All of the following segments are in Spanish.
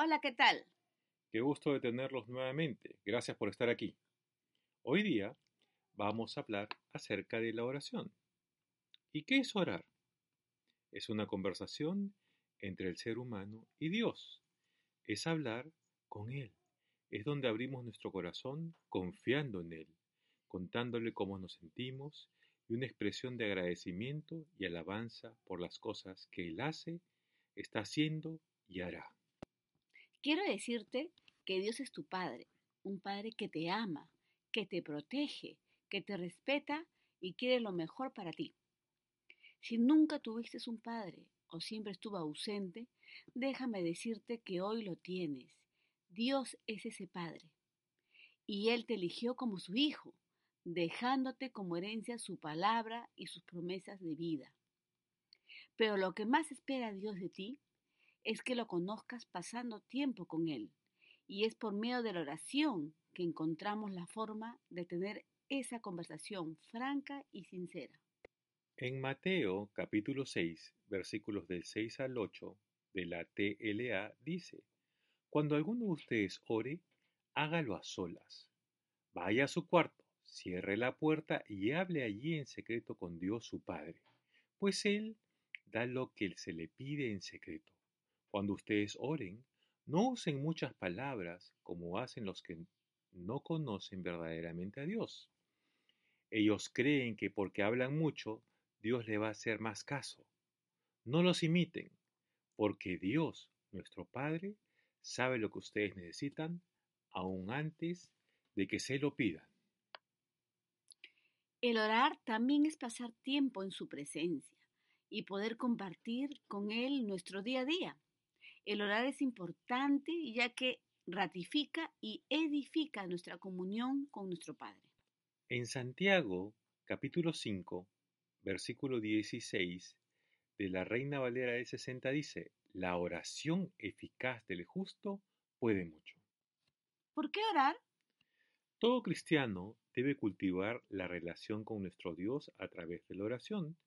Hola, ¿qué tal? Qué gusto de tenerlos nuevamente. Gracias por estar aquí. Hoy día vamos a hablar acerca de la oración. ¿Y qué es orar? Es una conversación entre el ser humano y Dios. Es hablar con Él. Es donde abrimos nuestro corazón confiando en Él, contándole cómo nos sentimos y una expresión de agradecimiento y alabanza por las cosas que Él hace, está haciendo y hará. Quiero decirte que Dios es tu Padre, un Padre que te ama, que te protege, que te respeta y quiere lo mejor para ti. Si nunca tuviste un Padre o siempre estuvo ausente, déjame decirte que hoy lo tienes. Dios es ese Padre. Y Él te eligió como su Hijo, dejándote como herencia su palabra y sus promesas de vida. Pero lo que más espera Dios de ti es que lo conozcas pasando tiempo con Él. Y es por medio de la oración que encontramos la forma de tener esa conversación franca y sincera. En Mateo capítulo 6, versículos del 6 al 8 de la TLA dice, Cuando alguno de ustedes ore, hágalo a solas. Vaya a su cuarto, cierre la puerta y hable allí en secreto con Dios su Padre, pues Él da lo que se le pide en secreto. Cuando ustedes oren, no usen muchas palabras como hacen los que no conocen verdaderamente a Dios. Ellos creen que porque hablan mucho, Dios le va a hacer más caso. No los imiten, porque Dios, nuestro Padre, sabe lo que ustedes necesitan aún antes de que se lo pidan. El orar también es pasar tiempo en su presencia y poder compartir con Él nuestro día a día. El orar es importante ya que ratifica y edifica nuestra comunión con nuestro Padre. En Santiago, capítulo 5, versículo 16 de la Reina Valera de 60 dice, la oración eficaz del justo puede mucho. ¿Por qué orar? Todo cristiano debe cultivar la relación con nuestro Dios a través de la oración,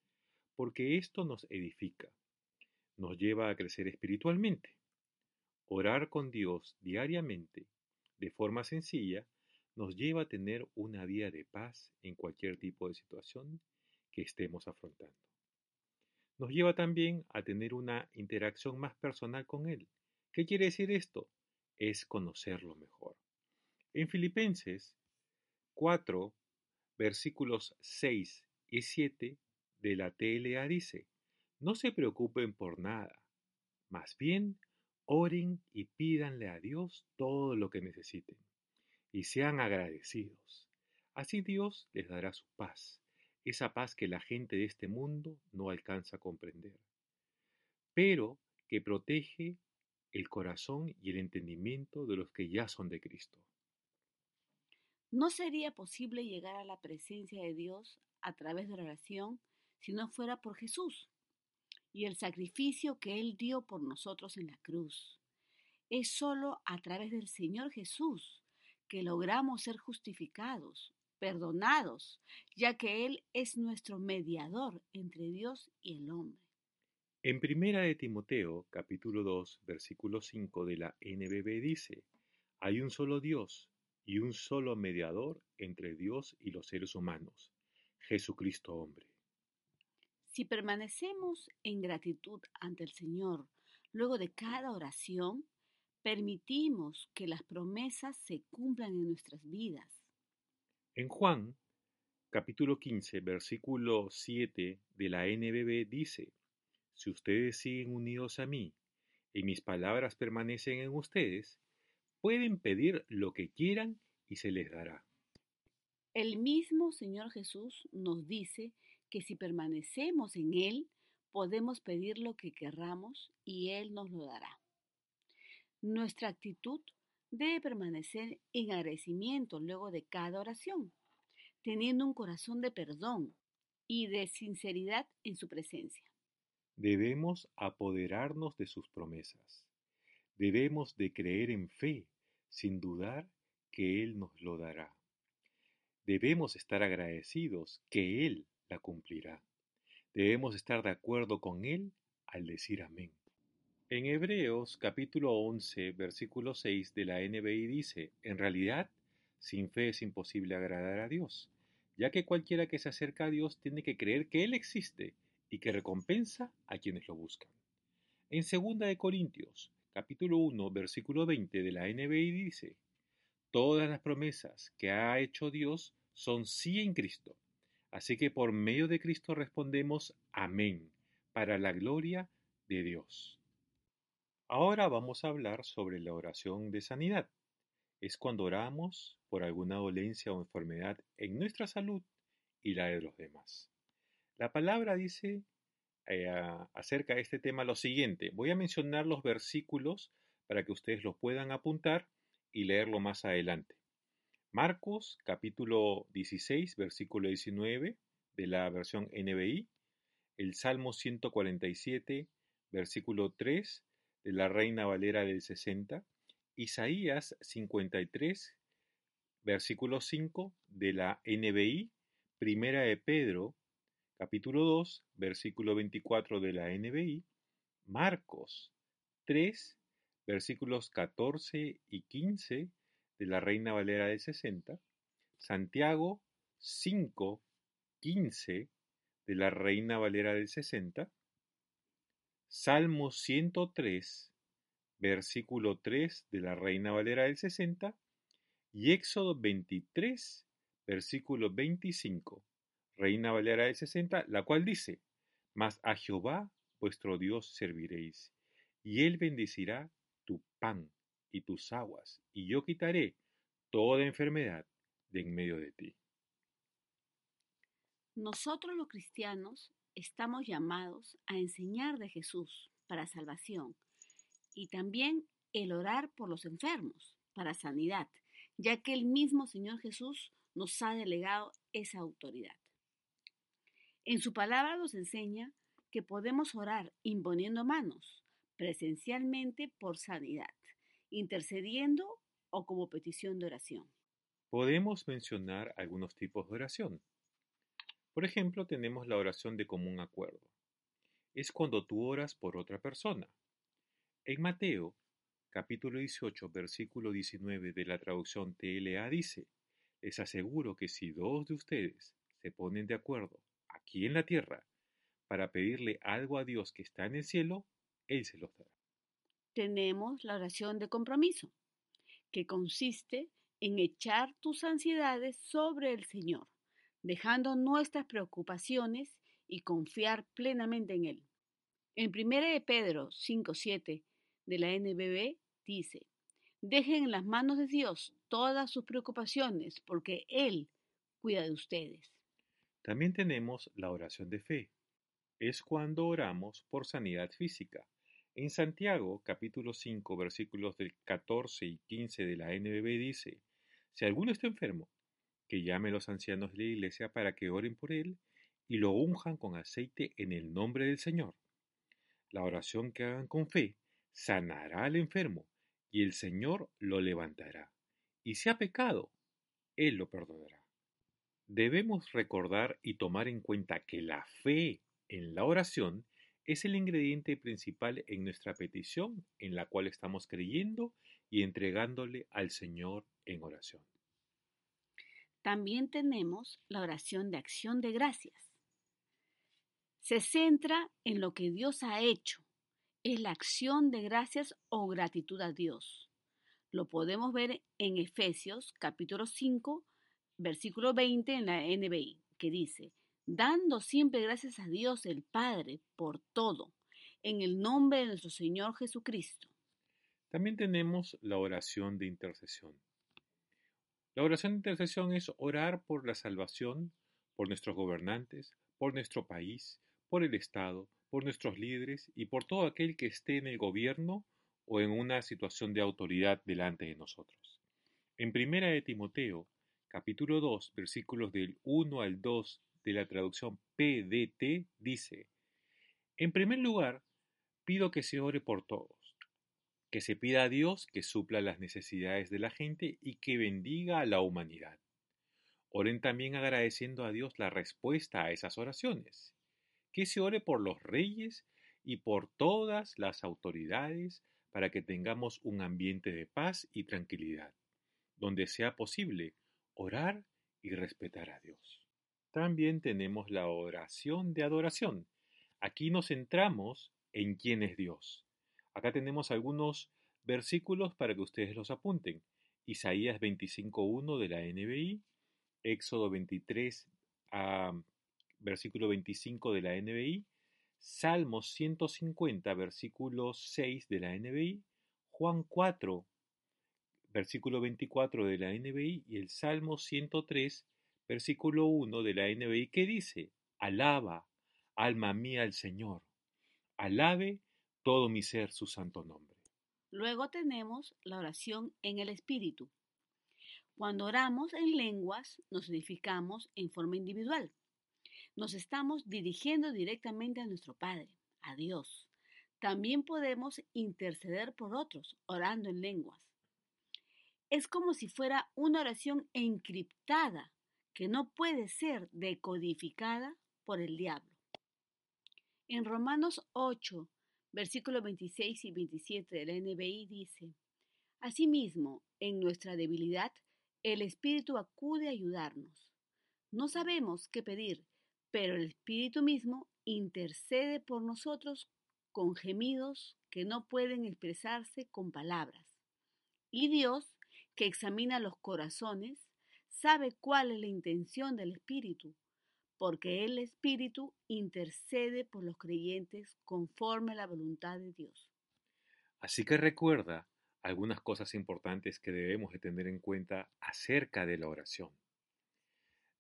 porque esto nos edifica, nos lleva a crecer espiritualmente. Orar con Dios diariamente, de forma sencilla, nos lleva a tener una vida de paz en cualquier tipo de situación que estemos afrontando. Nos lleva también a tener una interacción más personal con Él. ¿Qué quiere decir esto? Es conocerlo mejor. En Filipenses 4, versículos 6 y 7 de la TLA dice, no se preocupen por nada, más bien oren y pídanle a Dios todo lo que necesiten y sean agradecidos. Así Dios les dará su paz, esa paz que la gente de este mundo no alcanza a comprender, pero que protege el corazón y el entendimiento de los que ya son de Cristo. No sería posible llegar a la presencia de Dios a través de la oración si no fuera por Jesús y el sacrificio que Él dio por nosotros en la cruz. Es solo a través del Señor Jesús que logramos ser justificados, perdonados, ya que Él es nuestro mediador entre Dios y el hombre. En primera de Timoteo, capítulo 2, versículo 5 de la NBB dice, hay un solo Dios y un solo mediador entre Dios y los seres humanos, Jesucristo hombre. Si permanecemos en gratitud ante el Señor luego de cada oración, permitimos que las promesas se cumplan en nuestras vidas. En Juan, capítulo 15, versículo 7 de la NBB dice, Si ustedes siguen unidos a mí y mis palabras permanecen en ustedes, pueden pedir lo que quieran y se les dará. El mismo Señor Jesús nos dice que si permanecemos en Él, podemos pedir lo que querramos y Él nos lo dará. Nuestra actitud debe permanecer en agradecimiento luego de cada oración, teniendo un corazón de perdón y de sinceridad en su presencia. Debemos apoderarnos de sus promesas. Debemos de creer en fe, sin dudar que Él nos lo dará. Debemos estar agradecidos que Él cumplirá. Debemos estar de acuerdo con Él al decir amén. En Hebreos capítulo 11, versículo 6 de la NBI dice, en realidad, sin fe es imposible agradar a Dios, ya que cualquiera que se acerca a Dios tiene que creer que Él existe y que recompensa a quienes lo buscan. En 2 de Corintios, capítulo 1, versículo 20 de la NBI dice, Todas las promesas que ha hecho Dios son sí en Cristo. Así que por medio de Cristo respondemos amén, para la gloria de Dios. Ahora vamos a hablar sobre la oración de sanidad. Es cuando oramos por alguna dolencia o enfermedad en nuestra salud y la de los demás. La palabra dice eh, acerca de este tema lo siguiente. Voy a mencionar los versículos para que ustedes los puedan apuntar y leerlo más adelante. Marcos capítulo 16, versículo 19 de la versión NBI, el Salmo 147, versículo 3 de la Reina Valera del 60, Isaías 53, versículo 5 de la NBI, Primera de Pedro, capítulo 2, versículo 24 de la NBI, Marcos 3, versículos 14 y 15 de la Reina Valera de 60, Santiago 5, 15 de la Reina Valera del 60, Salmo 103, versículo 3 de la Reina Valera del 60 y Éxodo 23, versículo 25, Reina Valera del 60, la cual dice, Mas a Jehová vuestro Dios serviréis, y él bendecirá tu pan y tus aguas, y yo quitaré toda enfermedad de en medio de ti. Nosotros los cristianos estamos llamados a enseñar de Jesús para salvación y también el orar por los enfermos para sanidad, ya que el mismo Señor Jesús nos ha delegado esa autoridad. En su palabra nos enseña que podemos orar imponiendo manos, presencialmente por sanidad, intercediendo o como petición de oración. Podemos mencionar algunos tipos de oración. Por ejemplo, tenemos la oración de común acuerdo. Es cuando tú oras por otra persona. En Mateo, capítulo 18, versículo 19 de la traducción TLA dice, les aseguro que si dos de ustedes se ponen de acuerdo aquí en la tierra para pedirle algo a Dios que está en el cielo, él se los dará. Tenemos la oración de compromiso, que consiste en echar tus ansiedades sobre el Señor, dejando nuestras preocupaciones y confiar plenamente en Él. En 1 de Pedro 5.7 de la NBB dice, dejen en las manos de Dios todas sus preocupaciones porque Él cuida de ustedes. También tenemos la oración de fe. Es cuando oramos por sanidad física, en Santiago, capítulo 5, versículos del 14 y 15 de la NBB dice, Si alguno está enfermo, que llame los ancianos de la iglesia para que oren por él y lo unjan con aceite en el nombre del Señor. La oración que hagan con fe sanará al enfermo y el Señor lo levantará. Y si ha pecado, Él lo perdonará. Debemos recordar y tomar en cuenta que la fe en la oración es el ingrediente principal en nuestra petición en la cual estamos creyendo y entregándole al Señor en oración. También tenemos la oración de acción de gracias. Se centra en lo que Dios ha hecho. Es la acción de gracias o gratitud a Dios. Lo podemos ver en Efesios capítulo 5, versículo 20 en la NBI, que dice, dando siempre gracias a Dios el Padre por todo, en el nombre de nuestro Señor Jesucristo. También tenemos la oración de intercesión. La oración de intercesión es orar por la salvación, por nuestros gobernantes, por nuestro país, por el Estado, por nuestros líderes y por todo aquel que esté en el gobierno o en una situación de autoridad delante de nosotros. En primera de Timoteo, capítulo 2, versículos del 1 al 2 de la traducción PDT dice, en primer lugar, pido que se ore por todos, que se pida a Dios que supla las necesidades de la gente y que bendiga a la humanidad. Oren también agradeciendo a Dios la respuesta a esas oraciones, que se ore por los reyes y por todas las autoridades para que tengamos un ambiente de paz y tranquilidad, donde sea posible orar y respetar a Dios. También tenemos la oración de adoración. Aquí nos centramos en quién es Dios. Acá tenemos algunos versículos para que ustedes los apunten. Isaías 25.1 de la NBI, Éxodo 23, versículo 25 de la NBI, Salmos 150, versículo 6 de la NBI, Juan 4, versículo 24 de la NBI y el Salmo 103, versículo 1 de la NBI que dice, Alaba, alma mía, al Señor, alabe todo mi ser su santo nombre. Luego tenemos la oración en el Espíritu. Cuando oramos en lenguas, nos edificamos en forma individual nos estamos dirigiendo directamente a nuestro Padre, a Dios. También podemos interceder por otros, orando en lenguas. Es como si fuera una oración encriptada que no puede ser decodificada por el diablo. En Romanos 8, versículos 26 y 27 del NBI dice, Asimismo, en nuestra debilidad, el Espíritu acude a ayudarnos. No sabemos qué pedir, pero el Espíritu mismo intercede por nosotros con gemidos que no pueden expresarse con palabras. Y Dios, que examina los corazones, sabe cuál es la intención del Espíritu, porque el Espíritu intercede por los creyentes conforme a la voluntad de Dios. Así que recuerda algunas cosas importantes que debemos de tener en cuenta acerca de la oración.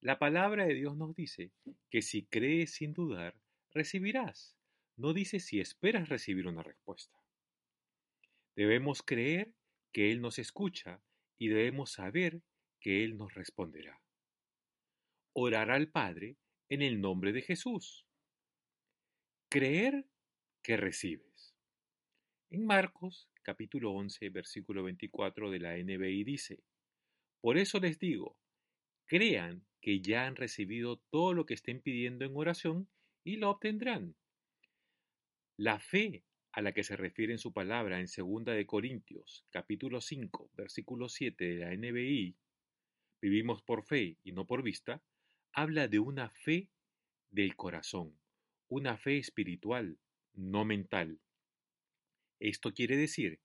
La palabra de Dios nos dice que si crees sin dudar, recibirás. No dice si esperas recibir una respuesta. Debemos creer que Él nos escucha y debemos saber que Él nos responderá. Orar al Padre en el nombre de Jesús. Creer que recibes. En Marcos capítulo 11 versículo 24 de la NBI dice, Por eso les digo, crean que ya han recibido todo lo que estén pidiendo en oración y lo obtendrán. La fe a la que se refiere en su palabra en 2 de Corintios, capítulo 5, versículo 7 de la NBI, vivimos por fe y no por vista, habla de una fe del corazón, una fe espiritual, no mental. Esto quiere decir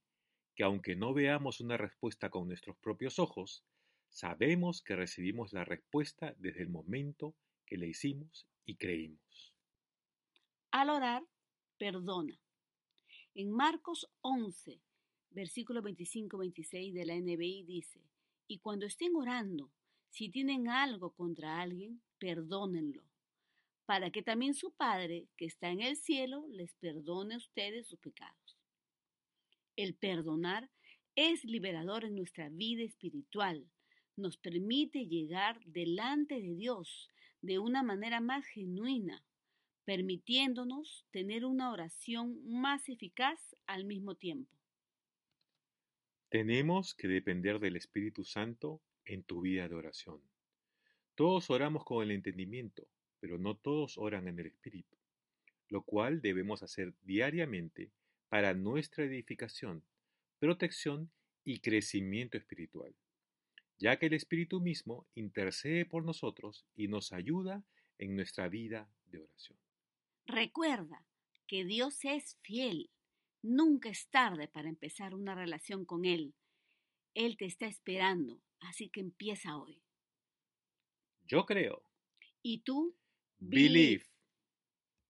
que aunque no veamos una respuesta con nuestros propios ojos, Sabemos que recibimos la respuesta desde el momento que le hicimos y creímos. Al orar, perdona. En Marcos 11, versículo 25-26 de la NBI dice, y cuando estén orando, si tienen algo contra alguien, perdónenlo, para que también su Padre, que está en el cielo, les perdone a ustedes sus pecados. El perdonar es liberador en nuestra vida espiritual, nos permite llegar delante de Dios de una manera más genuina, permitiéndonos tener una oración más eficaz al mismo tiempo. Tenemos que depender del Espíritu Santo en tu vida de oración. Todos oramos con el entendimiento, pero no todos oran en el Espíritu, lo cual debemos hacer diariamente para nuestra edificación, protección y crecimiento espiritual ya que el Espíritu mismo intercede por nosotros y nos ayuda en nuestra vida de oración. Recuerda que Dios es fiel. Nunca es tarde para empezar una relación con Él. Él te está esperando, así que empieza hoy. Yo creo. ¿Y tú? Believe.